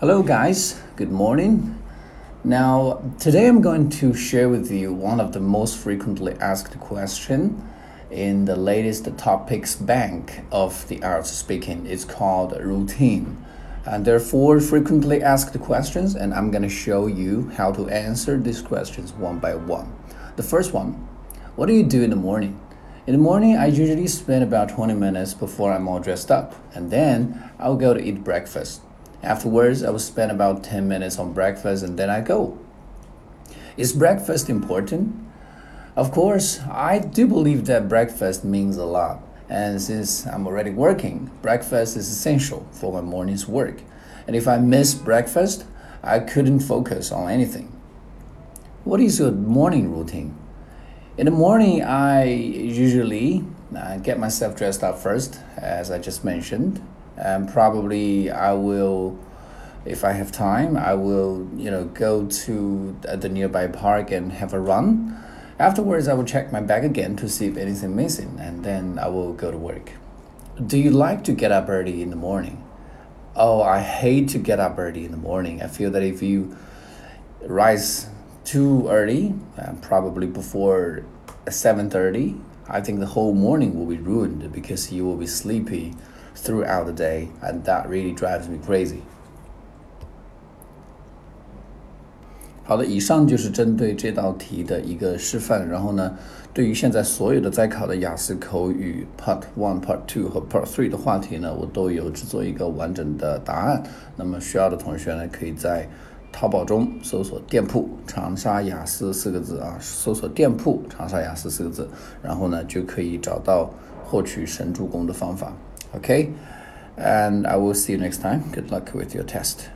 Hello, guys. Good morning. Now, today I'm going to share with you one of the most frequently asked question in the latest topics bank of the IELTS speaking. It's called routine. And there are four frequently asked questions, and I'm going to show you how to answer these questions one by one. The first one What do you do in the morning? In the morning, I usually spend about 20 minutes before I'm all dressed up, and then I'll go to eat breakfast. Afterwards, I will spend about 10 minutes on breakfast and then I go. Is breakfast important? Of course, I do believe that breakfast means a lot. And since I'm already working, breakfast is essential for my morning's work. And if I miss breakfast, I couldn't focus on anything. What is your morning routine? In the morning, I usually uh, get myself dressed up first, as I just mentioned and probably I will if I have time, I will, you know, go to the nearby park and have a run. Afterwards, I will check my bag again to see if anything missing, and then I will go to work. Do you like to get up early in the morning? Oh, I hate to get up early in the morning. I feel that if you rise too early, uh, probably before 7:30, I think the whole morning will be ruined because you will be sleepy throughout the day, and that really drives me crazy. 好的，以上就是针对这道题的一个示范。然后呢，对于现在所有的在考的雅思口语 Part One、Part Two 和 Part Three 的话题呢，我都有制作一个完整的答案。那么需要的同学呢，可以在淘宝中搜索“店铺长沙雅思”四个字啊，搜索“店铺长沙雅思”四个字，然后呢，就可以找到获取神助攻的方法。Okay, and I will see you next time. Good luck with your test.